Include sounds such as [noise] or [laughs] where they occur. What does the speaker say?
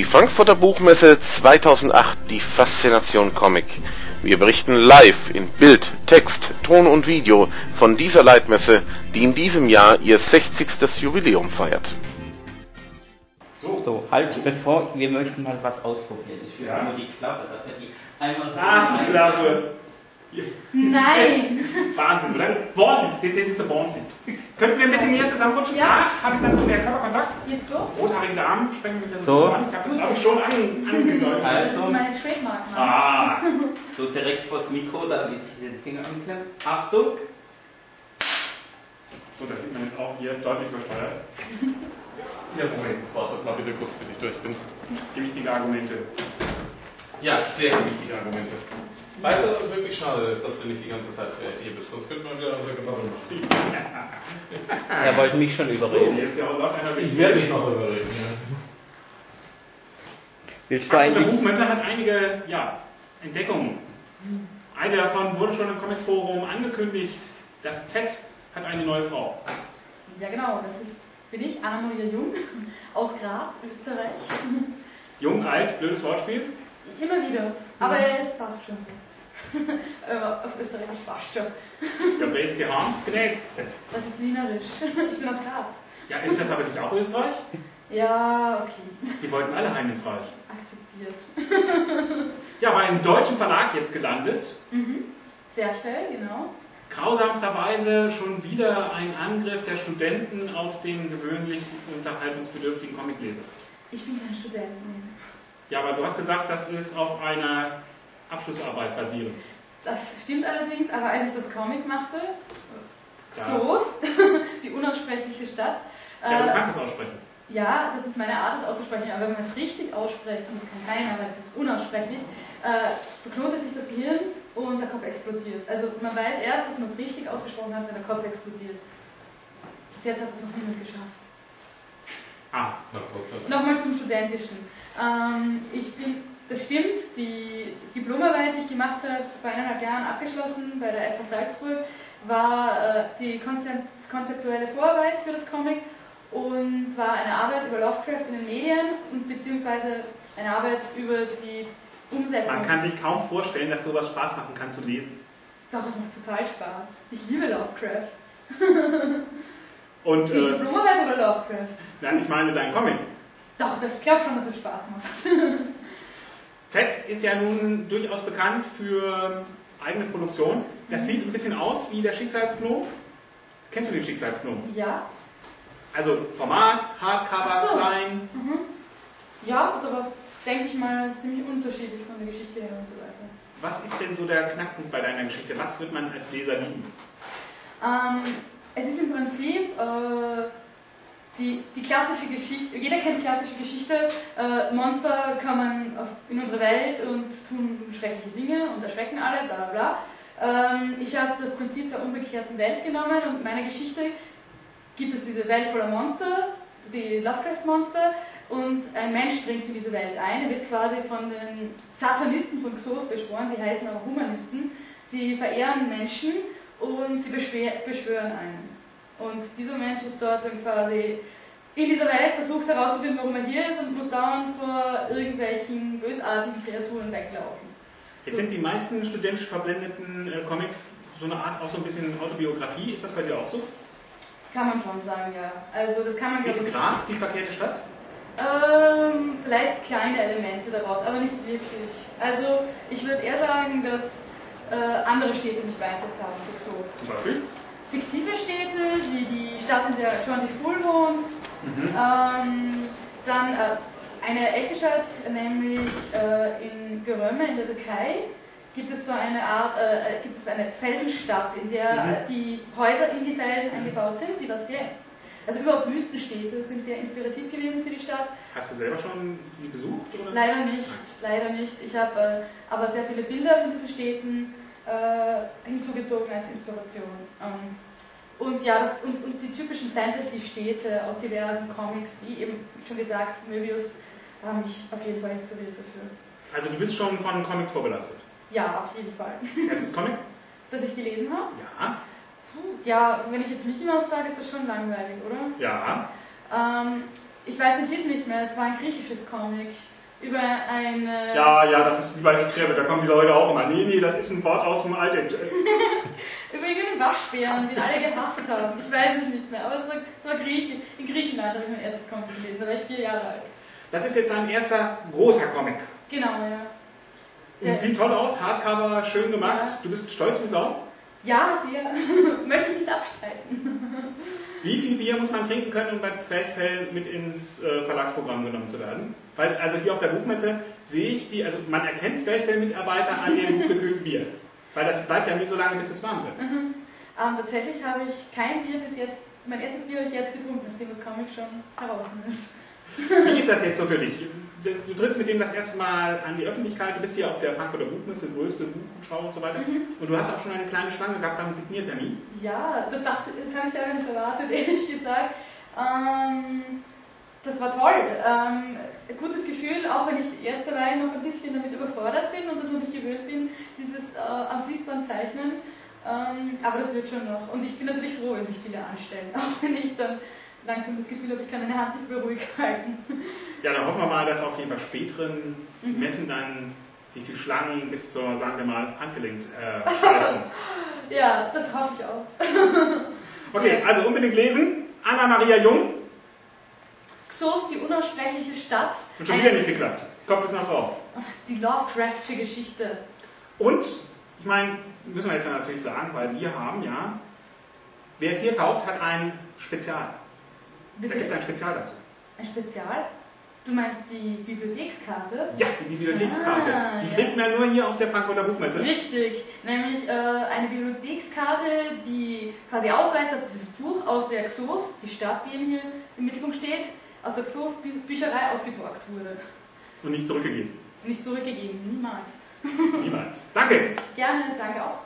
Die Frankfurter Buchmesse 2008, die Faszination Comic. Wir berichten live in Bild, Text, Ton und Video von dieser Leitmesse, die in diesem Jahr ihr 60. Jubiläum feiert. So, so halt, bevor, wir möchten mal was ausprobieren. Ich will ja. nur die Klappe, dass er die einmal... Ah, die Klappe! Nein! [laughs] Wahnsinn, oder? Wahnsinn, das ist ein Wahnsinn. Könnten wir ein bisschen näher zusammenrutschen? Ja. Ah, habe ich dann so mehr Körperkontakt? Jetzt so? Rothaarige Damen sprengen mich ja So. an. Ich habe das, ich, schon an, angedeutet. Das Also. ist meine Trademark. Mann. Ah, So direkt vors Mikro, damit ich den Finger anklemme. Achtung! so, das sieht man jetzt auch hier deutlich übersteuert. [laughs] Ja, Moment, wartet mal bitte kurz, bis ich durch bin. Gewichtige Argumente. Ja, sehr wichtige Argumente. Weißt du, dass es wirklich schade ist, dass du nicht die ganze Zeit hier bist? Sonst könnte man wieder unser Gebabbel machen. [laughs] Er wollte mich schon So, überreden. hier ist ja auch einer Ich werde dich noch überreden, ja. Willst du Der eigentlich... Buchmesse hat einige ja, Entdeckungen. Eine davon wurde schon im Comicforum angekündigt. Das Z hat eine neue Frau. Ja, genau. Das ist, bin ich, Anna-Maria Jung aus Graz, Österreich. Jung, alt, blödes Wortspiel. Immer wieder. Aber es passt schon so. [laughs] Äh, Auf Österreichisch passt schon. Der Bräske Hahn, Gnädigste. Das ist wienerisch. Ich bin aus Graz. Ja, ist das aber nicht auch Österreich? Ja, okay. Die wollten alle heim ins Reich. Akzeptiert. Ja, war im deutschen Verlag jetzt gelandet. Mhm. Zwerchfell, genau. Grausamsterweise schon wieder ein Angriff der Studenten auf den gewöhnlich unterhaltungsbedürftigen Comicleser. Ich bin kein Student. Ja, aber du hast gesagt, das ist auf einer Abschlussarbeit basierend. Das stimmt allerdings, aber als ich das Comic machte, Ja. so, [laughs] die unaussprechliche Stadt, Ja, du äh, kannst das aussprechen. Ja, das ist meine Art, es auszusprechen, aber wenn man es richtig ausspricht, und das kann keiner, weil es ist unaussprechlich, äh, verknotet sich das Gehirn und der Kopf explodiert. Also man weiß erst, dass man es richtig ausgesprochen hat, wenn der Kopf explodiert. Bis jetzt hat es noch niemand geschafft. Ah, sei Dank. Nochmal zum Studentischen. Ähm, ich bin, das stimmt, die Diplomarbeit, die ich gemacht habe, vor eineinhalb Jahren abgeschlossen bei der FH Salzburg, war äh, die konzept konzeptuelle Vorarbeit für das Comic und war eine Arbeit über Lovecraft in den Medien und beziehungsweise eine Arbeit über die Umsetzung. man kann sich kaum vorstellen, dass sowas Spaß machen kann zu lesen. Doch, es macht total Spaß. Ich liebe Lovecraft. [laughs] Und, äh, Diplomarbeit oder Lovecraft? nein, ich meine dein Comic. Doch, ich glaube schon, dass es Spaß macht. [laughs] Z ist ja nun durchaus bekannt für eigene Produktion. Das sieht ein bisschen aus wie der Schicksalsgnom. Kennst du den Schicksalsgnom? ja, Also Format, Hardcover, so. klein. Mhm. Ja, ist aber, denke ich mal, ziemlich unterschiedlich von der Geschichte her und so weiter. Was ist denn so der Knackpunkt bei deiner Geschichte? Was wird man als Leser lieben? Ähm, es ist im Prinzip äh, die, die klassische Geschichte, jeder kennt die klassische Geschichte, äh, Monster kommen auf, in unsere Welt und tun schreckliche Dinge und erschrecken alle, bla bla bla. Ähm, ich habe das Prinzip der umgekehrten Welt genommen und in meiner Geschichte gibt es diese Welt voller Monster, die Lovecraft-Monster, und ein Mensch dringt in diese Welt ein. Er wird quasi von den Satanisten von Xoth beschworen, sie heißen aber Humanisten. Sie verehren Menschen und sie beschwören einen. Und dieser Mensch ist dort dann quasi in dieser Welt, versucht herauszufinden, warum er hier ist und muss dauernd vor irgendwelchen bösartigen Kreaturen weglaufen. Jetzt sind die meisten studentisch verblendeten äh, Comics so eine Art, auch so ein bisschen Autobiografie. Ist das bei dir auch so? Kann man schon sagen, ja. Also das kann man Ist Graz die verkehrte Stadt? Ähm, vielleicht kleine Elemente daraus, aber nicht wirklich. Also ich würde eher sagen, dass äh, andere Städte mich beeinflusst haben, so. Zum Beispiel? Fiktive Städte, wie die Stadt, in der John D. Fool wohnt. Mhm. Ähm, dann äh, eine echte Stadt, nämlich äh, in Göröme in der Türkei. Gibt es so eine Art, äh, gibt es eine Felsenstadt, in der Mhm. äh, die Häuser in die Felsen eingebaut sind, die war sehr, also überhaupt Wüstenstädte sind sehr inspirativ gewesen für die Stadt. Hast du selber schon die besucht? Oder? Leider nicht, leider nicht. Ich habe äh, aber sehr viele Bilder von diesen Städten äh, hinzugezogen als Inspiration. Ähm, und ja, das, und, und die typischen Fantasy-Städte aus diversen Comics, wie eben schon gesagt, Möbius, haben mich auf jeden Fall inspiriert dafür. Also du bist schon von Comics vorbelastet. Ja, auf jeden Fall. Erstes Comic? [laughs] Dass ich gelesen habe? Ja. Puh, Ja, wenn ich jetzt Mickey Mouse sage, ist das schon langweilig, oder? Ja. Ähm, Ich weiß den Titel nicht mehr, es war ein griechisches Comic. Über eine. Ja, ja, das ist wie bei Skrebe, da kommen die Leute auch immer. Nee, nee, das ist ein Wort aus dem Alten. [laughs] über irgendeinen Waschbären, den alle gehasst haben. Ich weiß es nicht mehr, aber es war, es war Griechen. In Griechenland habe ich mein erstes Comic gelesen, da war ich vier Jahre alt. Das ist jetzt ein erster großer Comic. Genau, ja. Und Der- sieht toll aus, Hardcover, schön gemacht. Ja. Du bist stolz wie Sau. Ja, sehr. [laughs] Möchte ich nicht abstreiten. Wie viel Bier muss man trinken können, um bei Zwerchfell mit ins äh, Verlagsprogramm genommen zu werden? Weil, also hier auf der Buchmesse sehe ich die, also man erkennt Zwerchfell-Mitarbeiter an dem [laughs] gekühlten Bier. Weil das bleibt ja nie so lange, bis es warm wird. Ähm, tatsächlich habe ich kein Bier bis jetzt, mein erstes Bier habe ich jetzt getrunken, nachdem das Comic schon draußen ist. Wie ist das jetzt so für dich? Du, trittst mit dem das erste Mal an die Öffentlichkeit, du bist hier auf der Frankfurter Buchmesse, größte Buchschau und so weiter. Und du hast auch schon eine kleine Schlange gehabt beim Signiertermin. Ja, das, dachte, das habe ich selber nicht erwartet, [laughs] ehrlich gesagt. Ähm, das war toll. Ähm, gutes Gefühl, auch wenn ich erst allein noch ein bisschen damit überfordert bin und das noch nicht gewöhnt bin, dieses äh, am Fließband zeichnen. Ähm, aber das wird schon noch. Und ich bin natürlich froh, wenn sich viele anstellen, [laughs] auch wenn ich dann langsam das Gefühl habe, ich kann meine Hand nicht mehr ruhig halten. Ja, dann hoffen wir mal, dass auf jeden Fall späteren Messen dann sich die Schlangen bis zur, sagen wir mal, Handgelenks äh. [laughs] Ja, das hoffe ich auch. [laughs] Okay, also unbedingt lesen. Anna-Maria Jung. Xos, die unaussprechliche Stadt. Und schon wieder nicht geklappt. Kopf ist noch drauf. Die Lovecraftsche Geschichte. Und, ich meine, müssen wir jetzt natürlich sagen, weil wir haben ja, wer es hier kauft, hat ein Spezial. Da gibt es ein Spezial dazu. Ein Spezial? Du meinst die Bibliothekskarte? Ja, die Bibliothekskarte. Ah, die ja. kriegt man nur hier auf der Frankfurter Buchmesse. Richtig, nämlich äh, eine Bibliothekskarte, die quasi ausweist, dass dieses Buch aus der Xof, die Stadt, die eben hier im Mittelpunkt steht, aus der Xof Bü- Bücherei ausgeborgt wurde. Und nicht zurückgegeben. Nicht zurückgegeben, niemals. Niemals. Danke. Gerne, danke auch.